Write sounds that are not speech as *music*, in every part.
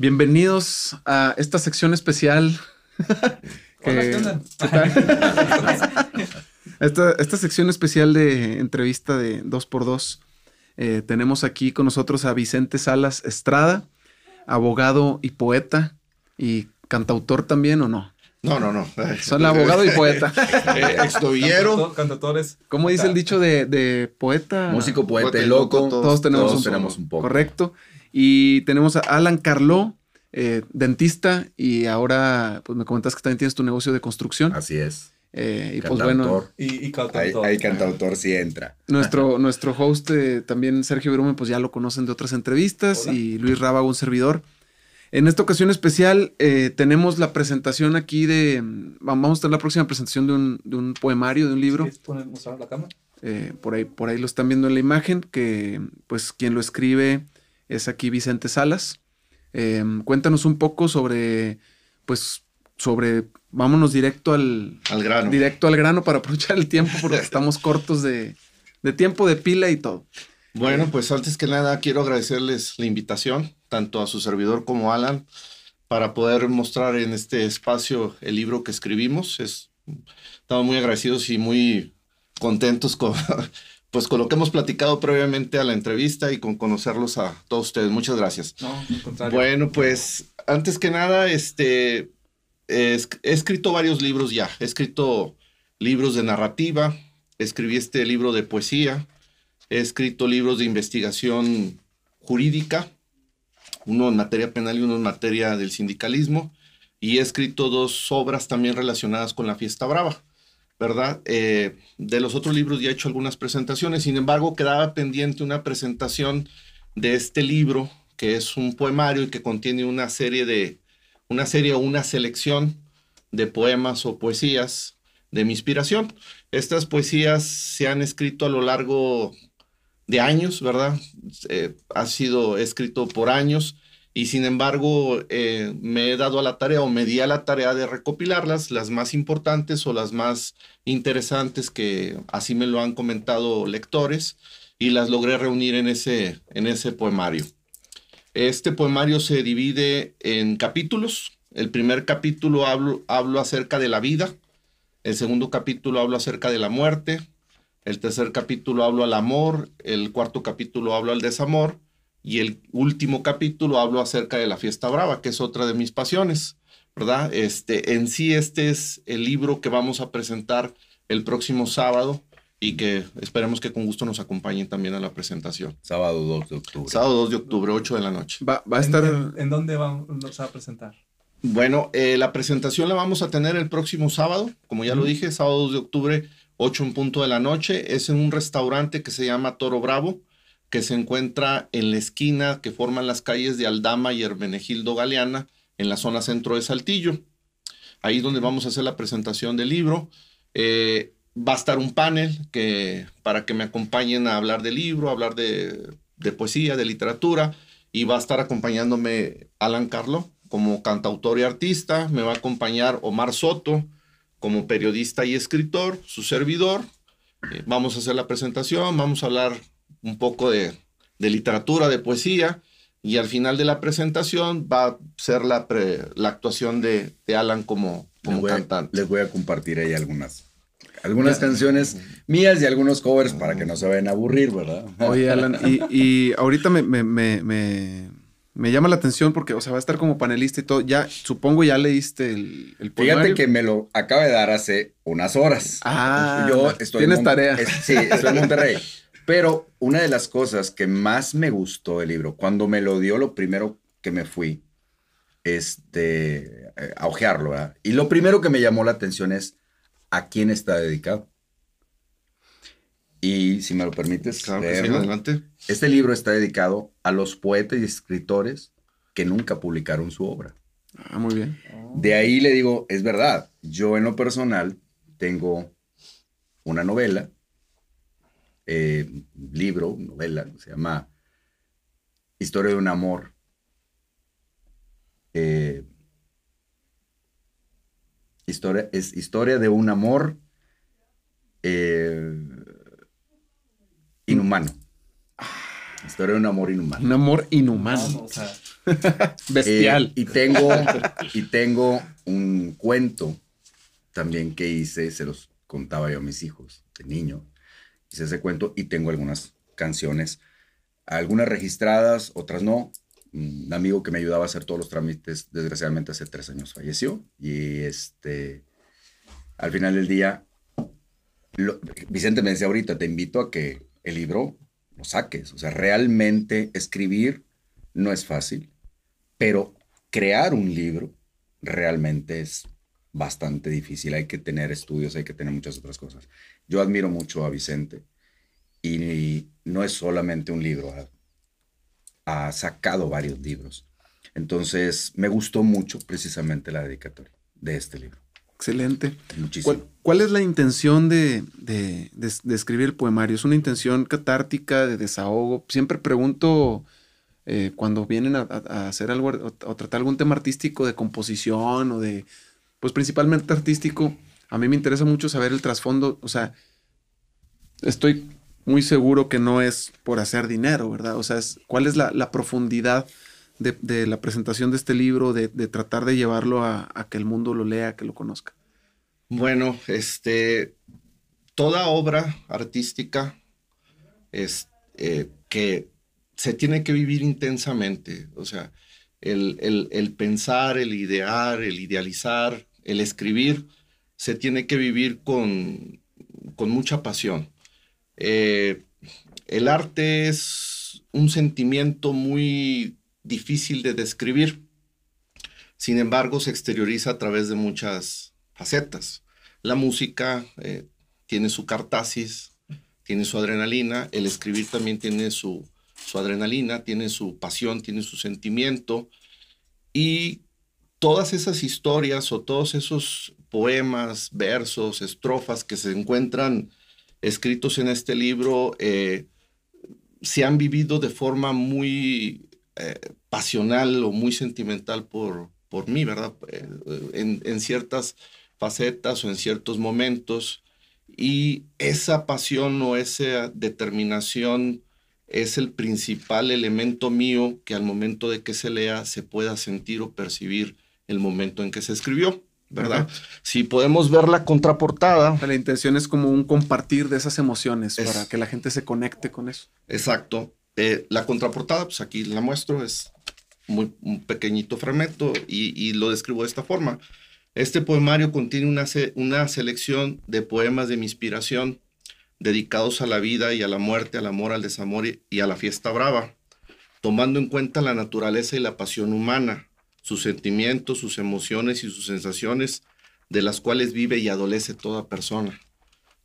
Bienvenidos a esta sección especial. *laughs* Hola, *laughs* esta, esta, sección especial de entrevista de 2x2. Eh, tenemos aquí con nosotros a Vicente Salas Estrada, abogado y poeta y cantautor también, ¿o no? No, no, no. *laughs* Son abogado y poeta. eh, extovillero. Cantautores. ¿Cómo dice el dicho de, de poeta? Músico, poeta, y loco. Todos, tenemos, todos un, tenemos un poco. Correcto. Y tenemos a Alan Carló, eh, dentista, y ahora pues me comentas que también tienes tu negocio de construcción. Así es. Eh, y pues bueno. Y, y cantautor. Ahí, ahí cantautor sí entra. Nuestro, *laughs* nuestro host, eh, también Sergio Virumen, pues ya lo conocen de otras entrevistas. Hola. Y Luis Rábago, un servidor. En esta ocasión especial eh, tenemos la presentación aquí de... Vamos a tener la próxima presentación de un, de un poemario, de un libro. ¿Quieres poner, mostrar la cámara? Eh, por, ahí, por ahí lo están viendo en la imagen, que pues quien lo escribe es aquí Vicente Salas. Eh, cuéntanos un poco sobre, pues, sobre, vámonos directo al, Al grano. directo al grano para *laughs* aprovechar el tiempo porque *laughs* estamos cortos de, de tiempo, de pila y todo. Bueno, pues antes que nada quiero agradecerles la invitación, tanto a su servidor como a Alan, para poder mostrar en este espacio el libro que escribimos. Es, estamos muy agradecidos y muy contentos con, *laughs* pues, con lo que hemos platicado previamente a la entrevista y con conocerlos a todos ustedes. Muchas gracias. No, al contrario. Bueno, pues antes que nada, este, he, he escrito varios libros ya. He escrito libros de narrativa, escribí este libro de poesía, he escrito libros de investigación jurídica, uno en materia penal y uno en materia del sindicalismo, y he escrito dos obras también relacionadas con la fiesta brava. ¿Verdad? Eh, de los otros libros ya he hecho algunas presentaciones, sin embargo quedaba pendiente una presentación de este libro que es un poemario y que contiene una serie de, una serie o una selección de poemas o poesías de mi inspiración. Estas poesías se han escrito a lo largo de años, ¿verdad? Eh, ha sido escrito por años y sin embargo eh, me he dado a la tarea o me di a la tarea de recopilarlas, las más importantes o las más interesantes que así me lo han comentado lectores y las logré reunir en ese, en ese poemario. Este poemario se divide en capítulos. El primer capítulo hablo, hablo acerca de la vida. El segundo capítulo hablo acerca de la muerte. El tercer capítulo hablo al amor. El cuarto capítulo hablo al desamor. Y el último capítulo hablo acerca de la fiesta brava, que es otra de mis pasiones, ¿verdad? Este, en sí, este es el libro que vamos a presentar el próximo sábado y que esperemos que con gusto nos acompañen también a la presentación. Sábado 2 de octubre. Sábado 2 de octubre, 8 de la noche. Va, va a estar... ¿En, en, en dónde vamos a presentar? Bueno, eh, la presentación la vamos a tener el próximo sábado, como ya lo dije, sábado 2 de octubre, 8 en punto de la noche. Es en un restaurante que se llama Toro Bravo, que se encuentra en la esquina que forman las calles de Aldama y Hermenegildo Galeana, en la zona centro de Saltillo. Ahí donde vamos a hacer la presentación del libro. Eh, va a estar un panel que, para que me acompañen a hablar del libro, a hablar de, poesía, de literatura, y va a estar acompañándome Alan Carlo como cantautor y artista, me va a acompañar Omar Soto como periodista y escritor, su servidor. Eh, vamos a hacer la presentación, vamos a hablar un poco de, de, literatura, de poesía, y al final de la presentación va a ser la, pre, la actuación de, de, Alan como, como les voy cantante. A, les voy a compartir ahí algunas, algunas ya. canciones mías y algunos covers para que no se vayan a aburrir, ¿verdad? *laughs* Oye, Alan, y, y ahorita me, me, me, me, me llama la atención porque, o sea, va a estar como panelista y todo. Ya, supongo ya leíste el, el Fíjate que me lo acaba de dar hace unas horas. Ah, yo estoy tienes tarea. Es, sí, estoy en Monterrey. *laughs* Pero una de las cosas que más me gustó del libro, cuando me lo dio, lo primero que me fui este, a ojearlo, ¿verdad? Y lo primero que me llamó la atención es a quién está dedicado. Y si me lo permites, claro leerlo, sí, adelante. Este libro está dedicado a los poetas y escritores que nunca publicaron su obra. Ah, muy bien. De ahí le digo, es verdad, yo en lo personal tengo una novela eh, libro, novela, se llama Historia de un amor. Eh, historia, es historia de un amor eh, inhumano. Historia de un amor inhumano. Un amor inhumano. O sea, *laughs* Bestial. Eh, y, tengo, y tengo un cuento también que hice, se los contaba yo a mis hijos de niño. Hice ese cuento y tengo algunas canciones, algunas registradas, otras no. Un amigo que me ayudaba a hacer todos los trámites, desgraciadamente hace tres años falleció. Y este, al final del día, Vicente me decía ahorita, te invito a que el libro lo saques. O sea, realmente escribir no es fácil, pero crear un libro realmente es bastante difícil. Hay que tener estudios, hay que tener muchas otras cosas. Yo admiro mucho a Vicente y no es solamente un libro, ha, sacado varios libros. Entonces, me gustó mucho precisamente la dedicatoria de este libro. Excelente. ¿Cuál, es la intención de, escribir el poemario? ¿Es una intención catártica, de desahogo? Siempre pregunto eh, cuando vienen a, hacer algo o, tratar algún tema artístico de composición o de, pues principalmente artístico, a mí me interesa mucho saber el trasfondo. O sea, estoy muy seguro que no es por hacer dinero, ¿verdad? O sea, ¿cuál es la, profundidad de, la presentación de este libro, de, tratar de llevarlo a, que el mundo lo lea, que lo conozca? Bueno, este, toda obra artística es, eh, que se tiene que vivir intensamente, o sea, el, el, pensar, el idear, el idealizar, el escribir, se tiene que vivir con, con mucha pasión. Eh, el arte es un sentimiento muy difícil de describir. Sin embargo, se exterioriza a través de muchas facetas. La música eh, tiene su cartasis, tiene su adrenalina, el escribir también tiene su, su adrenalina, tiene su pasión, tiene su sentimiento. Y todas esas historias o todos esos poemas, versos, estrofas que se encuentran escritos en este libro eh, se han vivido de forma muy eh, pasional o muy sentimental por, por mí, ¿verdad? Eh, en, en, ciertas facetas o en ciertos momentos. Y esa pasión o esa determinación es el principal elemento mío que al momento de que se lea se pueda sentir o percibir el momento en que se escribió. ¿verdad? Si podemos ver la contraportada. La intención es como un compartir de esas emociones para que la gente se conecte con eso. Exacto. Eh, la contraportada, pues aquí la muestro, es muy, un pequeñito fragmento y, lo describo de esta forma. Este poemario contiene una, una selección de poemas de mi inspiración dedicados a la vida y a la muerte, al amor, al desamor y a la fiesta brava, tomando en cuenta la naturaleza y la pasión humana, sus sentimientos, sus emociones y sus sensaciones de las cuales vive y adolece toda persona.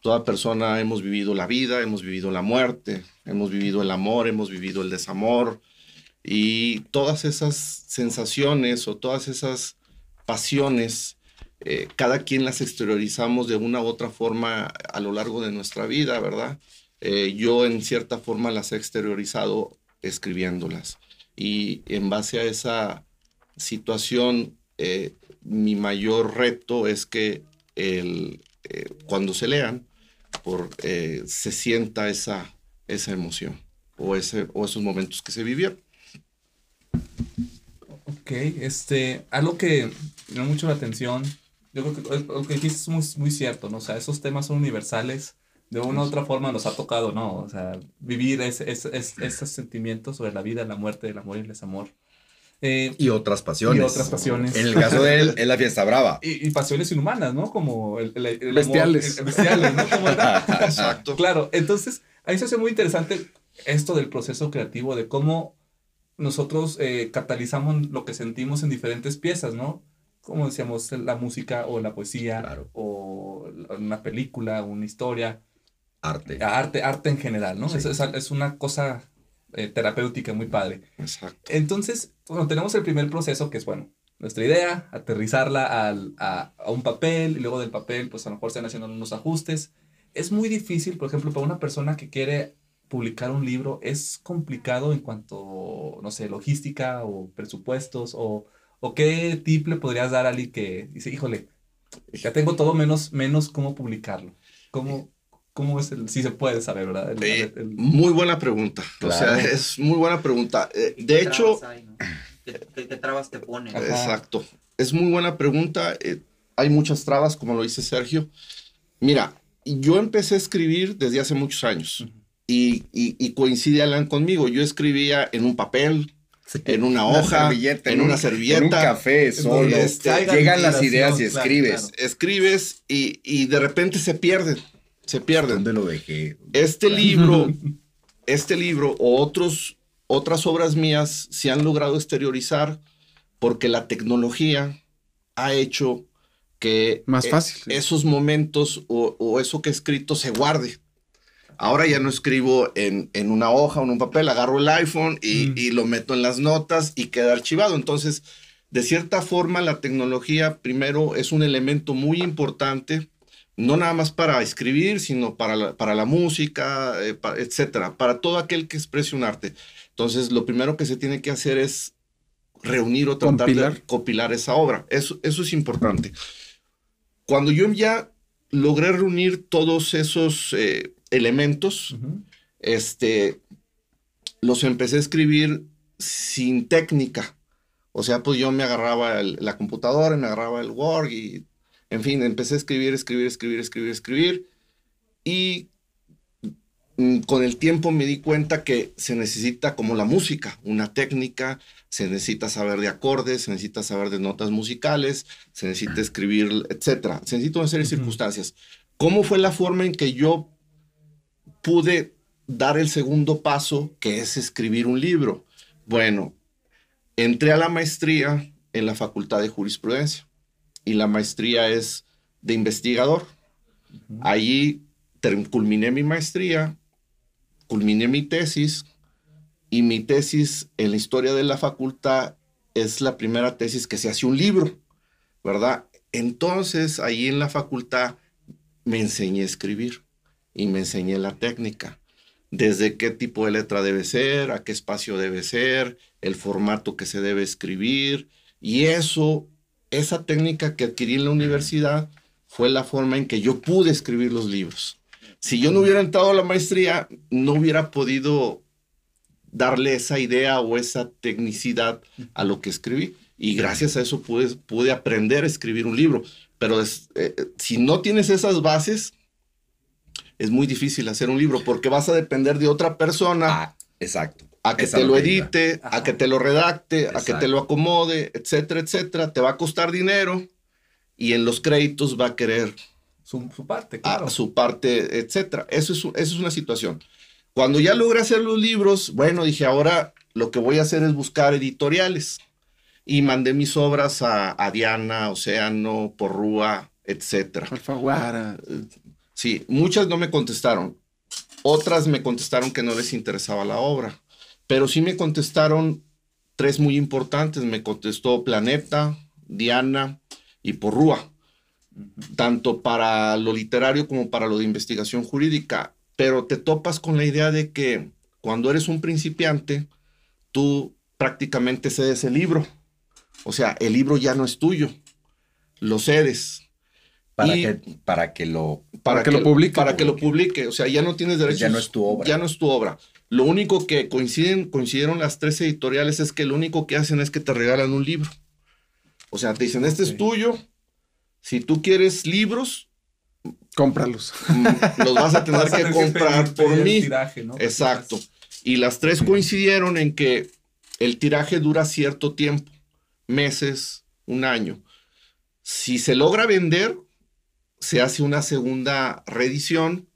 Toda persona hemos vivido la vida, hemos vivido la muerte, hemos vivido el amor, hemos vivido el desamor y todas esas sensaciones o todas esas pasiones, eh, cada quien las exteriorizamos de una u otra forma a lo largo de nuestra vida, ¿verdad? Eh, yo en cierta forma las he exteriorizado escribiéndolas y en base a esa situación, eh, mi mayor reto es que el, eh, cuando se lean, por, eh, se sienta esa, esa emoción o, ese, o esos momentos que se vivieron. Ok, este, algo que me mucho la atención, yo creo que lo que dijiste es muy, muy cierto, ¿no? O sea, esos temas son universales, de una u otra forma nos ha tocado, ¿no? O sea, vivir ese, ese, esos sentimientos sobre la vida, la muerte, el amor y el desamor. Eh, y otras pasiones. Y otras pasiones. En el caso de él, *laughs* es la fiesta brava. Y, pasiones inhumanas, ¿no? Como el, bestiales. bestiales, ¿no? *laughs* Exacto. Claro, entonces ahí se hace muy interesante esto del proceso creativo, de cómo nosotros eh, catalizamos lo que sentimos en diferentes piezas, ¿no? Como decíamos, la música o la poesía o una película, una historia. Arte. Arte, arte en general, ¿no? Es, es, una cosa eh, terapéutica muy padre. Exacto. Entonces, bueno, tenemos el primer proceso que es, bueno, nuestra idea, aterrizarla al, a, a, un papel y luego del papel, pues a lo mejor se han haciendo unos ajustes. Es muy difícil, por ejemplo, para una persona que quiere publicar un libro, es complicado en cuanto, no sé, logística o presupuestos o, o qué tip le podrías dar a alguien que dice, híjole, ya tengo todo menos, menos cómo publicarlo. ¿Cómo, ¿Cómo es el, si se puede saber, verdad? Eh, muy buena pregunta. O sea, es muy buena pregunta. Eh, de hecho, ¿Qué, qué- qué trabas te ponen? Ajá. Exacto. Es muy buena pregunta. eh, hay muchas trabas, como lo dice Sergio. Mira, yo empecé a escribir desde hace muchos años y, y, y coincide Alan conmigo. Yo escribía en un papel, en una hoja, servilleta, en una un- servilleta. En un café solo. Este, Llegan las ideas y claro, escribes. claro. escribes y, y de repente se pierden. Se pierden. ¿Dónde lo dejé? Este libro, *laughs* este libro o otros, otras obras mías se han logrado exteriorizar porque la tecnología ha hecho que Más eh, fácil. esos momentos o, o eso que he escrito se guarde. Ahora ya no escribo en, en una hoja o en un papel, agarro el iPhone y, Mm. y lo meto en las notas y queda archivado. Entonces, de cierta forma, la tecnología primero es un elemento muy importante, no nada más para escribir, sino para la, para la música, eh, pa- etcétera, para todo aquel que exprese un arte. Entonces, lo primero que se tiene que hacer es reunir o tratar de Compilar. esa obra. Eso, eso es importante. Cuando yo ya logré reunir todos esos eh, elementos, este, los empecé a escribir sin técnica. O sea, pues yo me agarraba el- la computadora, me agarraba el Word y, en fin, empecé a escribir, escribir, escribir, escribir, escribir. Y mm, con el tiempo me di cuenta que se necesita, como la música, una técnica, se necesita saber de acordes, se necesita saber de notas musicales, se necesita escribir, etcétera. Se necesita una serie de circunstancias. ¿Cómo fue la forma en que yo pude dar el segundo paso, que es escribir un libro? Bueno, entré a la maestría en la Facultad de Jurisprudencia y la maestría es de investigador. Allí culminé mi maestría, culminé mi tesis y mi tesis en la historia de la facultad es la primera tesis que se hace un libro, ¿verdad? Entonces, ahí en la facultad me enseñé a escribir y me enseñé la técnica. Desde qué tipo de letra debe ser, a qué espacio debe ser, el formato que se debe escribir. Y eso, esa técnica que adquirí en la universidad fue la forma en que yo pude escribir los libros. Si yo no hubiera entrado a la maestría, no hubiera podido darle esa idea o esa tecnicidad a lo que escribí. Y gracias a eso pude, pude aprender a escribir un libro. Pero eh, eh, si no tienes esas bases, es muy difícil hacer un libro porque vas a depender de otra persona Ah, exacto. A que esa te lo edite, a que te lo redacte, a que te lo acomode, etcétera, etcétera. Te va a costar dinero y en los créditos va a querer Su, su parte, a claro. su parte, etcétera. Eso es, eso es una situación. Cuando ya logré hacer los libros, bueno, dije, ahora lo que voy a hacer es buscar editoriales. Y mandé mis obras a, a Diana, Océano, Porrúa, etcétera. Alfaguara. Sí, muchas no me contestaron. Otras me contestaron que no les interesaba la obra. Pero sí me contestaron tres muy importantes. Me contestó Planeta, Diana y Porrúa. Tanto para lo literario como para lo de investigación jurídica. Pero te topas con la idea de que cuando eres un principiante, tú prácticamente cedes el libro. O sea, el libro ya no es tuyo. Lo cedes Para, Y- que, para que lo... Para que lo publique. Para que lo publique. O sea, ya no tienes derechos. ya no es tu obra. Ya no es tu obra. Lo único que coinciden, coincidieron las tres editoriales es que lo único que hacen es que te regalan un libro. O sea, te dicen, este Ok. es tuyo. Si tú quieres libros, Cómpralos. mm, los vas a tener *laughs* Vas a que comprar pedir- por pedir mí. tiraje, ¿no? Exacto. Y las tres coincidieron en que el tiraje dura cierto tiempo, meses, un año. Si se logra vender, se hace una segunda reedición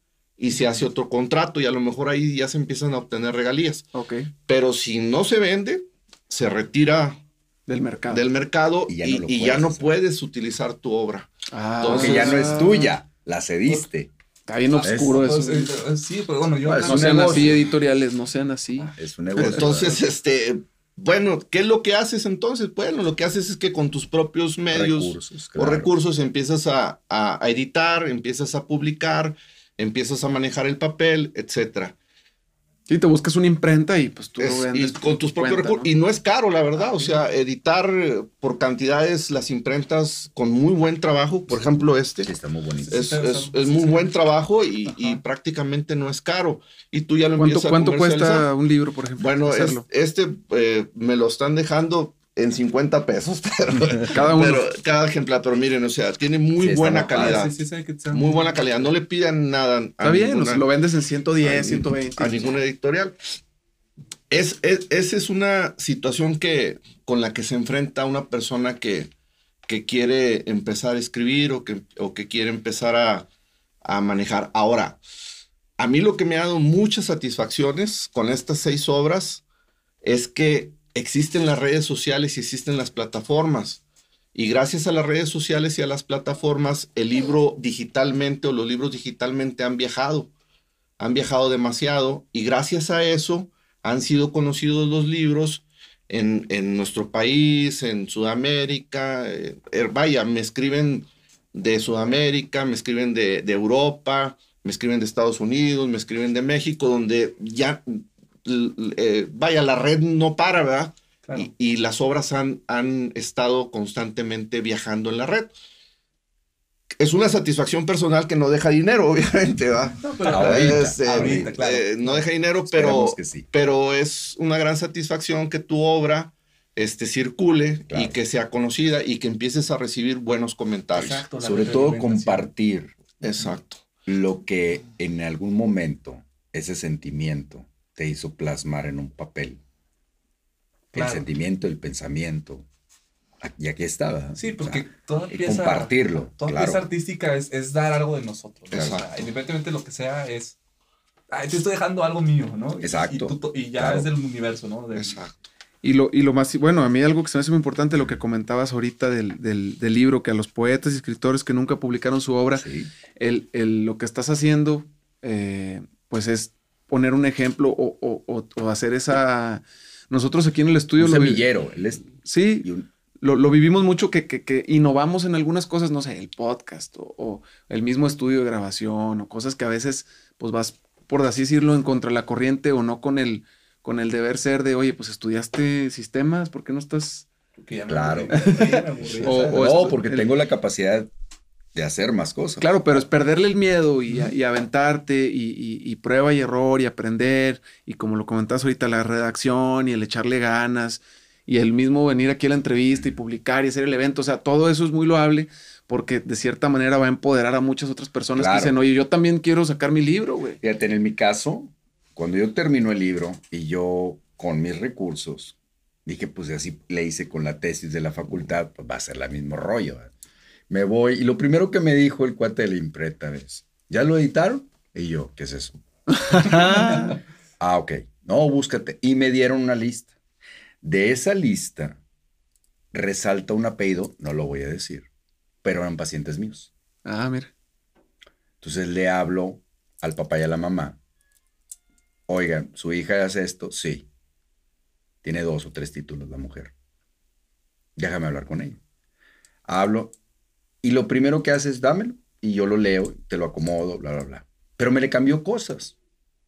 y se hace otro contrato y a lo mejor ahí ya se empiezan a obtener regalías. Ok. Pero si no se vende, se retira Del mercado. del mercado Y ya no y ya puedes no hacer. puedes utilizar tu obra. Ah, Entonces- Porque ya no es tuya, la cediste. Está bien oscuro Pues, eso. eh, eh, sí, pero bueno, yo... Pues, no sean negocio. así editoriales, no sean así. Es un negocio. Entonces, este, bueno, ¿qué es lo que haces entonces? Bueno, lo que haces es que con tus propios medios recursos, o recursos empiezas a, a- a editar, empiezas a publicar, empiezas a manejar el papel, etcétera. Sí, te buscas una imprenta y pues tú Es- lo y vendes con por tus tu propios recursos. ¿no? Y no es caro, la verdad. O sea, editar eh, por cantidades las imprentas con muy buen trabajo, por ejemplo, este. Sí, está muy bonito. Es, Sí, es- sí, es sí, muy sí. buen trabajo y, y prácticamente no es caro. Y tú ya lo ¿Cuánto, empiezas a cuánto cuesta un libro, por ejemplo? Bueno, este eh, me lo están dejando en 50 pesos, *laughs* pero *laughs* Cada uno. pero cada ejemplar, pero miren, o sea, tiene muy Sí, buena calidad. Sí, sí, sí, que sea Muy buena calidad. No le pidan nada a, Está bien, o ninguna, sea, lo vendes en 110, a- 120. a ninguna editorial. Es, es- esa es una situación que, con la que se enfrenta una persona que, que quiere empezar a escribir o que, o que quiere empezar a, a manejar. Ahora, a mí lo que me ha dado muchas satisfacciones con estas seis obras es que existen las redes sociales y existen las plataformas. Y gracias a las redes sociales y a las plataformas, el libro digitalmente o los libros digitalmente han viajado. Han viajado demasiado y gracias a eso han sido conocidos los libros en, en nuestro país, en Sudamérica. eh, eh, vaya, me escriben de Sudamérica, me escriben de, de Europa, me escriben de Estados Unidos, me escriben de México, donde ya, eh, vaya, la red no para, ¿verdad? Claro. Y, y las obras han, han estado constantemente viajando en la red. Es una satisfacción personal que no deja dinero, *laughs* obviamente, ¿va? No, pero Ahorita, ahorita, claro. eh, no deja dinero, pero, Esperemos que sí. pero es una gran satisfacción que tu obra este, circule Claro. y que sea conocida y que empieces a recibir buenos comentarios. Exacto, Sobre todo compartir Exacto. lo que en algún momento ese sentimiento te hizo plasmar en un papel. Claro. El sentimiento, el pensamiento. Y aquí estaba. Sí, porque toda y pieza. compartirlo, Toda claro. pieza artística es, es dar algo de nosotros. ¿no? O sea, Exacto. independientemente de lo que sea, es. Ay, te estoy dejando algo mío, ¿no? Y- Exacto, Y, tú to- y ya claro. es del universo, ¿no? Del- Exacto. Y lo, y lo más, bueno, a mí algo que se me hace muy importante, lo que comentabas ahorita del, del- del libro, que a los poetas y escritores que nunca publicaron su obra, Sí, el, el- lo que estás haciendo, eh, pues es poner un ejemplo o, o- o- o hacer esa... Nosotros aquí en el estudio un lo vi- semillero. él es- Sí, y un- lo, lo vivimos mucho que, que- que innovamos en algunas cosas, no sé, el podcast o, o el mismo estudio de grabación o cosas que a veces pues vas, por así decirlo, en contra de la corriente o no con el, con el deber ser de, oye, pues estudiaste sistemas, ¿por qué no estás...? que ya me Claro. aburrí, ya me aburrí, *laughs* O- no, porque el- tengo la capacidad de hacer más cosas. Claro, pero es perderle el miedo y, y aventarte y, y- y prueba y error y aprender y como lo comentabas ahorita, la redacción y el echarle ganas y el mismo venir aquí a la entrevista y publicar y hacer el evento, o sea, todo eso es muy loable porque de cierta manera va a empoderar a muchas otras personas Claro. que dicen, oye, yo también quiero sacar mi libro, güey. Fíjate, en mi caso, cuando yo termino el libro y yo con mis recursos, dije, pues así le hice con la tesis de la facultad, pues va a ser el mismo rollo. ¿verdad? Me voy y lo primero que me dijo el cuate de la imprenta es, ¿ya lo editaron? Y yo, ¿qué es eso? *laughs* Ah, ok. No, búscate. Y me dieron una lista. De esa lista resalta un apellido, no lo voy a decir, pero eran pacientes míos. Ah, mira. Entonces le hablo al papá y a la mamá. Oigan, ¿su hija hace esto? Sí. Tiene dos o tres títulos la mujer. Déjame hablar con ella. Hablo y lo primero que hace es dámelo y yo lo leo, te lo acomodo, bla, bla, bla. Pero me le cambió cosas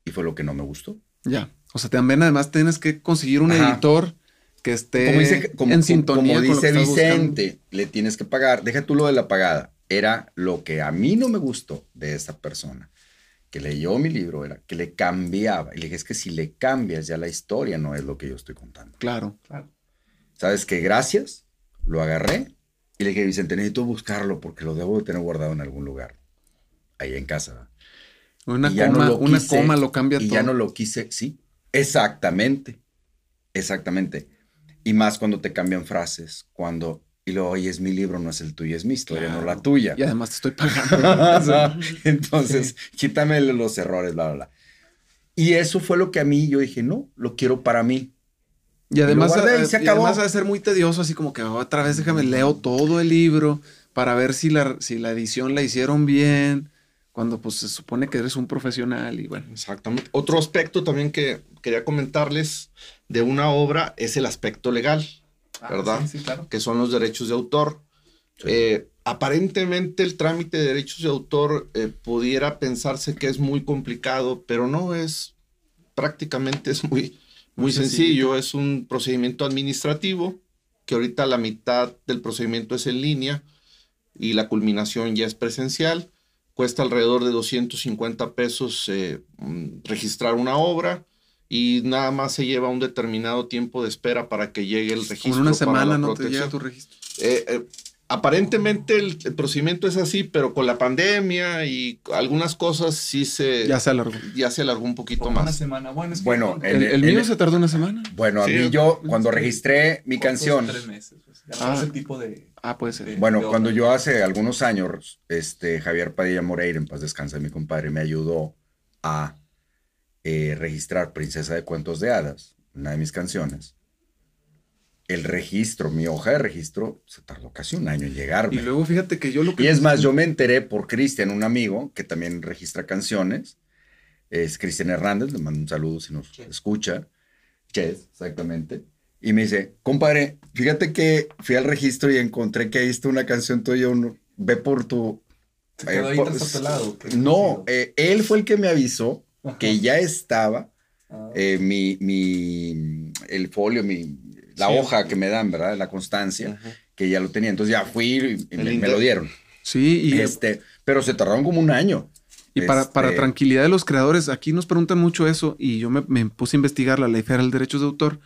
y fue lo que no me gustó. Ya. O sea, también además tienes que conseguir un Ajá. editor que esté como dice, como, en como- sintonía como con lo que dice buscando. Vicente, le tienes que pagar. Deja tú lo de la pagada. Era lo que a mí no me gustó de esa persona que leyó mi libro, era que le cambiaba. Y le dije, es que si le cambias ya la historia no es lo que yo estoy contando. Claro. Claro. ¿Sabes qué? Gracias. Lo agarré y le dije, Vicente, necesito buscarlo porque lo debo de tener guardado en algún lugar. Ahí en casa. Una Y no coma, lo una quise, coma lo cambia y todo. ya no lo quise, sí, exactamente, exactamente. Y más cuando te cambian frases, cuando, y luego, oye, es mi libro, no es el tuyo, es mi historia, no la tuya. Y además te estoy *laughs* pagando. Entonces, quítame los errores, bla, bla, bla. Y eso fue lo que a mí, yo dije, no, lo quiero para mí. Y además, guardé y se y acabó. además ha de ser muy tedioso, así como que otra vez déjame leo todo el libro para ver si la, si la edición la hicieron bien, cuando pues se supone que eres un profesional y bueno. Exactamente. Otro aspecto también que quería comentarles de una obra es el aspecto legal, Ah, ¿verdad? Sí, sí, claro. que son los derechos de autor. Sí. Eh, aparentemente el trámite de derechos de autor eh, pudiera pensarse que es muy complicado, pero no es, prácticamente es muy, muy Muy sencillo. Es un procedimiento administrativo que ahorita la mitad del procedimiento es en línea y la culminación ya es presencial. Cuesta alrededor de 250 pesos eh, mm, registrar una obra y nada más se lleva un determinado tiempo de espera para que llegue el registro. En una para la semana no te protección. llega tu registro. Eh, eh, aparentemente el, el procedimiento es así, pero con la pandemia y algunas cosas sí se Ya se alargó. ya se alargó un poquito Por una más. semana. Bueno, es que Bueno, El, En- el mío se tardó una semana. Bueno, a Sí, mí yo, cuando registré mi canción, tres meses, pues, ya Ah. no tipo de. Ah, puede ser. Bueno, de cuando yo hace algunos años, este, Javier Padilla Moreira, en paz descansa mi compadre, me ayudó a eh, registrar Princesa de Cuentos de Hadas, una de mis canciones. El registro, mi hoja de registro, se tardó casi un año en Y llegarme. luego fíjate que yo lo que. Y es más, yo me enteré por Cristian, un amigo que también registra canciones. Es Cristian Hernández, le mando un saludo si nos escucha. Ches, exactamente. Y me dice, compadre, fíjate que fui al registro y encontré que ahí está una canción tuya, uno, ve por tu... Se quedó eh. No, eh, él fue el que me avisó Ajá. que ya estaba Ah, eh, mi, mi, el folio, mi, la Sí. hoja que me dan, ¿verdad? La constancia, que ya lo tenía. Entonces ya fui y me, lo dieron. Sí, y, Este, pero se tardaron como un año. y para, Este, para tranquilidad de los creadores, aquí nos preguntan mucho eso y yo me, me puse a investigar la ley federal de derechos de autor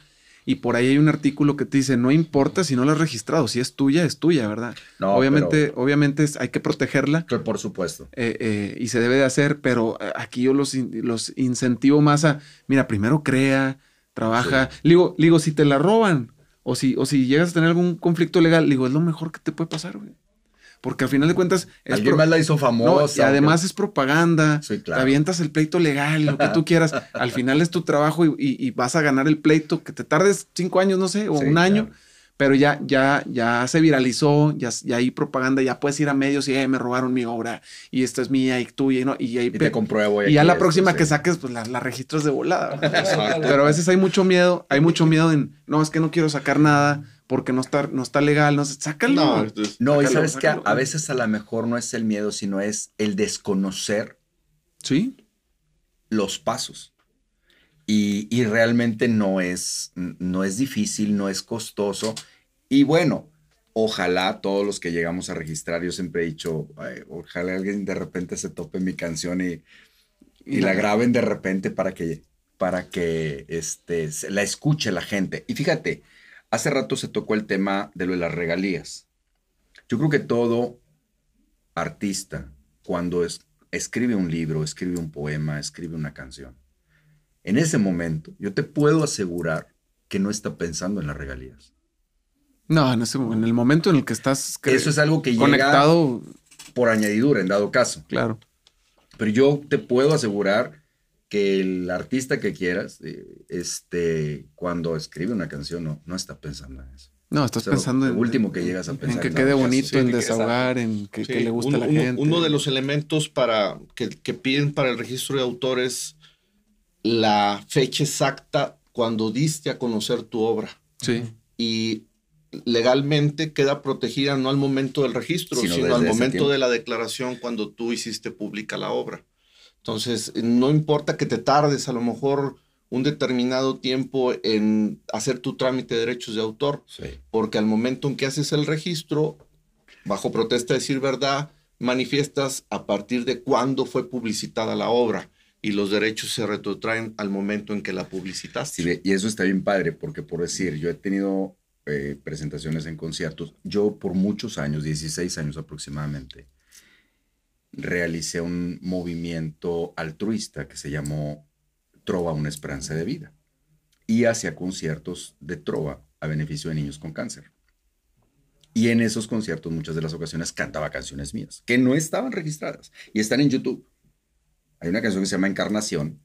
y por ahí hay un artículo que te dice, no importa si no la has registrado, si es tuya, es tuya, ¿verdad? No, obviamente, obviamente es- hay que protegerla. pero- por supuesto. eh, eh, y se debe de hacer, pero eh, aquí yo los, los incentivo más a, mira, primero crea, trabaja. Le Digo, le digo, si te la roban o si, o si llegas a tener algún conflicto legal, le digo, es lo mejor que te puede pasar, güey. Porque al final de cuentas es Alguien más la hizo no, famosa. y además es propaganda. Sí, Te avientas el pleito legal, lo que tú quieras. Al final es tu trabajo y, y- y vas a ganar el pleito, que te tardes cinco años, no sé, o Sí, un año. claro. Pero ya, ya, ya se viralizó, ya, ya hay propaganda, ya puedes ir a medios y "Eh, me robaron mi obra y esta es mía y tuya y no. Y, Y te compruebo. y ya aquí la esto, próxima sí. que saques, pues la, la registras de volada. Pero a veces hay mucho miedo, hay mucho miedo en, no, es que no quiero sacar nada porque no está, no está legal, no sé, sácalo. No, entonces, No, y Sácalo, sabes que a, a veces a lo mejor no es el miedo, sino es el desconocer Sí, los pasos. Y, y realmente no es, no es difícil, no es costoso. Y bueno, ojalá todos los que llegamos a registrar, yo siempre he dicho, "Ay, ojalá alguien de repente se tope mi canción y, y la graben de repente para que, para que este, la escuche la gente. Y fíjate, hace rato se tocó el tema de lo de las regalías. Yo creo que todo artista, cuando es- escribe un libro, escribe un poema, escribe una canción, en ese momento, yo te puedo asegurar que no está pensando en las regalías. no, en, ese, en el momento en el que estás cre- Eso es algo que llega conectado, por añadidura, en dado caso. claro. Pero yo te puedo asegurar que el artista que quieras, eh, este, cuando escribe una canción, no, no está pensando en eso. No, estás O sea, pensando lo en, último que llegas a en pensar que en quede la bonito, sí, en que- desahogar, en que, Sí, que le guste uno, a la gente. uno de los elementos para que, que piden para el registro de autores la fecha exacta cuando diste a conocer tu obra. Sí, Y legalmente queda protegida no al momento del registro, Sino al momento de la declaración cuando tú hiciste pública la obra. Entonces, no importa que te tardes a lo mejor un determinado tiempo en hacer tu trámite de derechos de autor, Sí. porque al momento en que haces el registro, bajo protesta de decir verdad, manifiestas a partir de cuándo fue publicitada la obra y los derechos se retrotraen al momento en que la publicitaste. Sí, y eso está bien padre, porque por decir, yo he tenido eh, presentaciones en conciertos. Yo por muchos años, 16 años aproximadamente, realicé un movimiento altruista que se llamó Trova una esperanza de vida. Y hacía conciertos de trova a beneficio de niños con cáncer. Y en esos conciertos muchas de las ocasiones cantaba canciones mías, que no estaban registradas y están en YouTube. Hay una canción que se llama Encarnación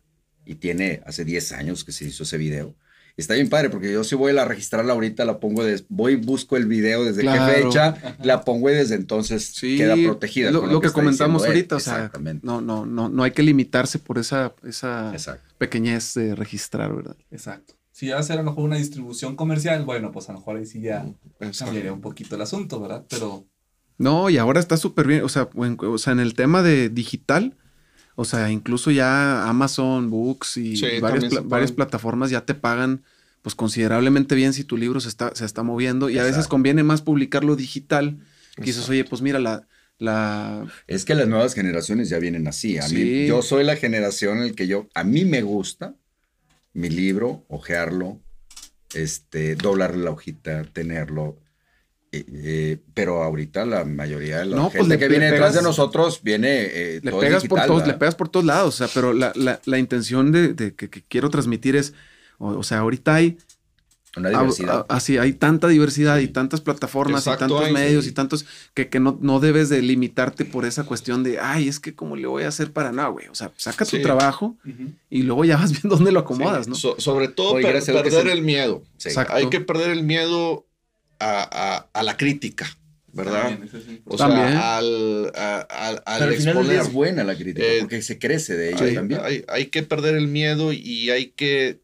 y tiene hace 10 años que se hizo ese video. Está bien padre porque yo si voy a la registrarla ahorita, la pongo, de, voy busco el video desde Claro. qué fecha, la pongo y desde entonces sí. queda protegida. Lo, con lo que, está comentamos diciendo él. ahorita, o sea, Exactamente. no, no, no, no hay que limitarse por esa, esa Exacto. pequeñez de registrar, ¿verdad? Exacto. Si va a ser a lo mejor una distribución comercial, bueno, pues a lo mejor ahí sí ya cambiaría un poquito el asunto, ¿verdad? Pero No, y ahora está súper bien, o sea, en, o sea, en el tema de digital, o sea, incluso ya Amazon Books y Sí, varias, pla- plataformas ya te pagan pues considerablemente bien si tu libro se está, se está moviendo y a veces conviene más publicarlo digital. Exacto. oye, pues mira, la, la, Es que las nuevas generaciones ya vienen así. A Sí. mí, yo soy la generación en el que yo, a mí me gusta mi libro, ojearlo, este, doblarle la hojita, tenerlo. Eh, pero ahorita la mayoría de la No, gente pues le- que viene detrás de pegas- nosotros viene. eh, Le todo pegas por digital, todos, ¿verdad? le pegas por todos lados, o sea, pero la, la- la intención de, de que, que quiero transmitir es, o, o sea, ahorita hay, Una diversidad. a- así, hay tanta diversidad y tantas plataformas Exacto, y tantos hay, medios sí. y tantos que, que no, no debes de limitarte por esa cuestión de, ay, es que cómo le voy a hacer para nada, güey. O sea, saca tu Sí. trabajo Ujú. y luego ya vas *laughs* viendo dónde lo acomodas, Sí, ¿no? so- sobre todo Oye, per- perder sí. el miedo. Sí. Hay que perder el miedo a, a- a la crítica, ¿verdad? También, eso sí. O También. sea, al, a- al- al Pero al final exponer. es buena la crítica, Eh, porque se crece de ella hay, también. hay- hay que perder el miedo y hay que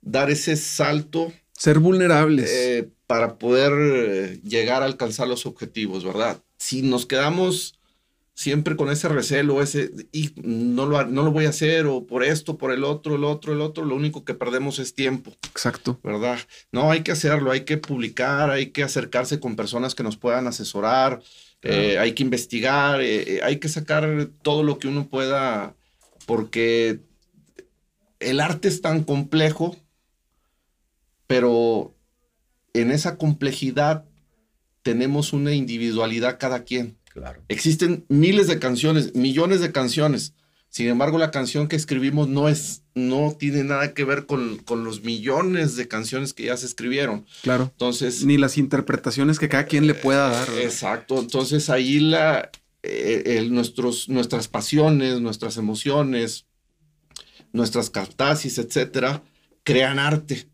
dar ese salto Ser vulnerables. eh, para poder eh, llegar a alcanzar los objetivos, ¿verdad? Si nos quedamos siempre con ese recelo, ese, y no lo, no lo voy a hacer, o por esto, por el otro, el otro, el otro, lo único que perdemos es tiempo. Exacto. ¿verdad? No, hay que hacerlo, hay que publicar, hay que acercarse con personas que nos puedan asesorar, eh, hay que investigar, eh, eh, hay que sacar todo lo que uno pueda, porque el arte es tan complejo, pero en esa complejidad tenemos una individualidad cada quien. Claro. Existen miles de canciones, millones de canciones. Sin embargo, la canción que escribimos no es, no tiene nada que ver con, con los millones de canciones que ya se escribieron. Claro. Entonces, Ni las interpretaciones que cada quien le pueda dar. ¿verdad? exacto. Entonces ahí la, eh, el- nuestros, nuestras pasiones, nuestras emociones, nuestras catarsis, etcétera, crean arte.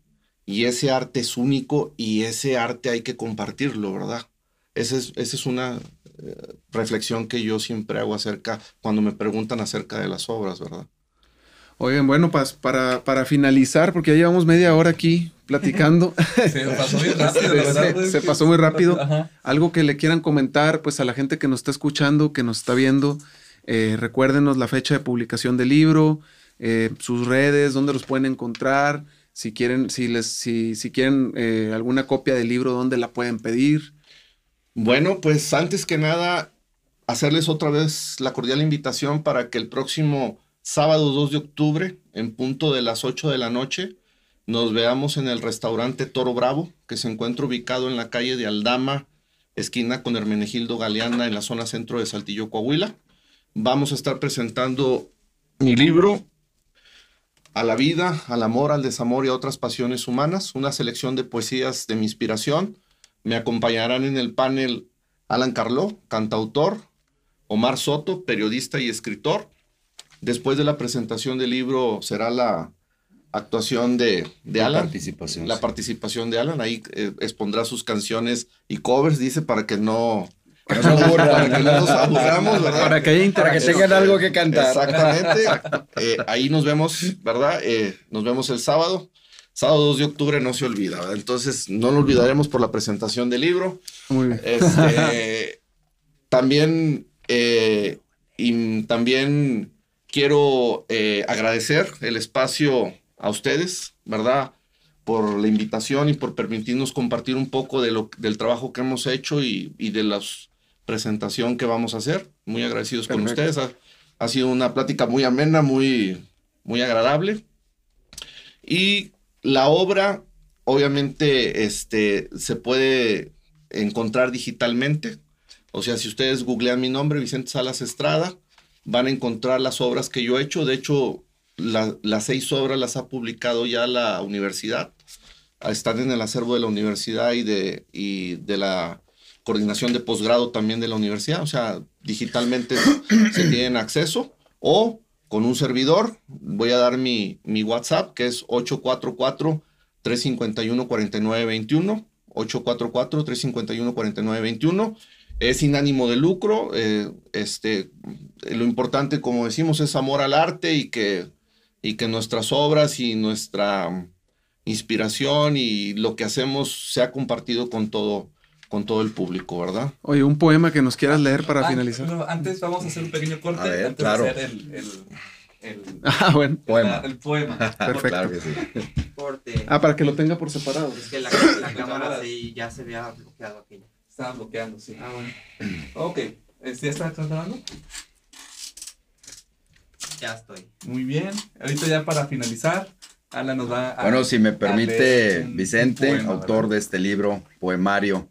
Y ese arte es único y ese arte hay que compartirlo, ¿verdad? Esa es, esa es una reflexión que yo siempre hago acerca, cuando me preguntan acerca de las obras, ¿verdad? Oigan, bueno, pues para, para finalizar, porque ya llevamos media hora aquí platicando. *laughs* Se pasó muy rápido, la verdad. Se- pasó muy rápido. Ajá. Algo que le quieran comentar, pues a la gente que nos está escuchando, que nos está viendo, eh, recuérdenos la fecha de publicación del libro, eh, sus redes, dónde los pueden encontrar, si quieren, si les, si, si quieren eh, alguna copia del libro, dónde la pueden pedir. Bueno, pues antes que nada, hacerles otra vez la cordial invitación para que el próximo sábado 2 de octubre, en punto de las 8 de la noche, nos veamos en el restaurante Toro Bravo, que se encuentra ubicado en la calle de Aldama, esquina con Hermenegildo Galeana, en la zona centro de Saltillo, Coahuila. Vamos a estar presentando mi libro, A la vida, al amor, al desamor y a otras pasiones humanas, una selección de poesías de mi inspiración. Me acompañarán en el panel Alan Carló, cantautor, Omar Soto, periodista y escritor. Después de la presentación del libro será la actuación de, de La Alan. participación, La sí. participación de Alan. Ahí eh, expondrá sus canciones y covers, dice, para que no, No *laughs* se aburran. para que no nos aburramos, ¿verdad? Para que haya Para que tengan algo que cantar. *laughs* Exactamente. Eh, ahí nos vemos, ¿verdad? Eh, nos vemos el sábado. Sábado 2 de octubre no se olvida, ¿verdad? Entonces no lo olvidaremos por la presentación del libro. Muy bien. Este, también, eh, y también quiero eh, agradecer el espacio a ustedes, ¿verdad? Por la invitación y por permitirnos compartir un poco de lo, del trabajo que hemos hecho y, y de la presentación que vamos a hacer. Muy agradecidos con Perfecto. ustedes. Ha, ha sido una plática muy amena, muy, muy agradable. Y la obra, obviamente, este, se puede encontrar digitalmente. O sea, si ustedes googlean mi nombre, Vicente Salas Estrada, van a encontrar las obras que yo he hecho. De hecho, la- las seis obras las ha publicado ya la universidad. Están en el acervo de la universidad y de, y de la coordinación de posgrado también de la universidad. O sea, digitalmente se tienen acceso. O con un servidor, voy a dar mi, mi WhatsApp, que es 844-351-4921. 844-351-4921. Es sin ánimo de lucro. eh, este, lo importante, como decimos, es amor al arte y que, y que nuestras obras y nuestra inspiración y lo que hacemos sea compartido con todo, con todo el público, ¿verdad? Oye, un poema que nos quieras leer para Ah, finalizar. bueno, antes vamos a hacer un pequeño corte. A ver, antes claro. de hacer el, el, el, *laughs* Ah, bueno. Poema. el poema. Perfecto. *laughs* Claro que sí. Corte. Ah, para que lo tenga por separado. Es que la, la *laughs* cámara sí ya se había bloqueado aquella. Estaba bloqueando, sí. Ah, bueno. Ok. Este, ¿Ya está grabando? Ya estoy. Muy bien. Ahorita ya para finalizar, Alan nos va a. Bueno, si me permite, un- Vicente, un poema, autor ¿verdad? de este libro, poemario,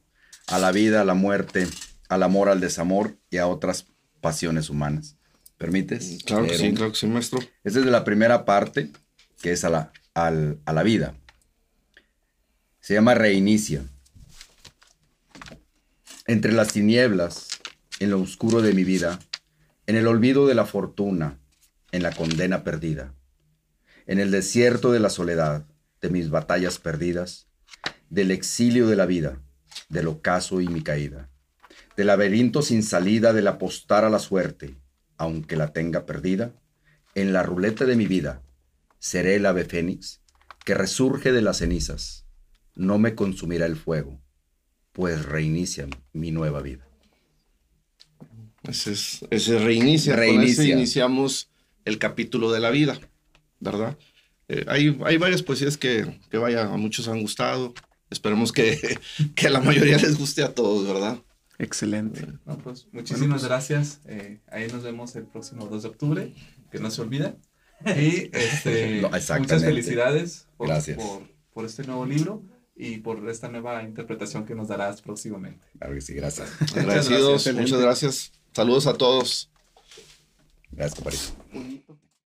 a la vida, a la muerte, al amor, al desamor y a otras pasiones humanas. ¿Permites? Claro que sí, claro que sí, maestro. Esta es de la primera parte, que es a la, al- a la vida. Se llama Reinicia. Entre las tinieblas, en lo oscuro de mi vida, en el olvido de la fortuna, en la condena perdida, en el desierto de la soledad, de mis batallas perdidas, del exilio de la vida, del ocaso y mi caída, del laberinto sin salida del apostar a la suerte, aunque la tenga perdida, en la ruleta de mi vida seré el ave fénix que resurge de las cenizas. No me consumirá el fuego, pues reinicia mi nueva vida. Ese, es, ese reinicia. Con Reinicia. ese iniciamos el capítulo de la vida, ¿verdad? Eh, hay, hay varias poesías que, que vaya, a muchos han gustado. Esperemos que, *laughs* que a la mayoría les guste a todos, ¿verdad? Excelente. No, pues, muchísimas gracias. Eh, ahí nos vemos el próximo 2 de octubre, que no se olvida. *laughs* Y este, No, muchas felicidades por, Gracias. por, por este nuevo libro y por esta nueva interpretación que nos darás próximamente. Claro que sí, gracias. Agradecidos, gracias. muchas gracias. Saludos a todos. Gracias, compadrito.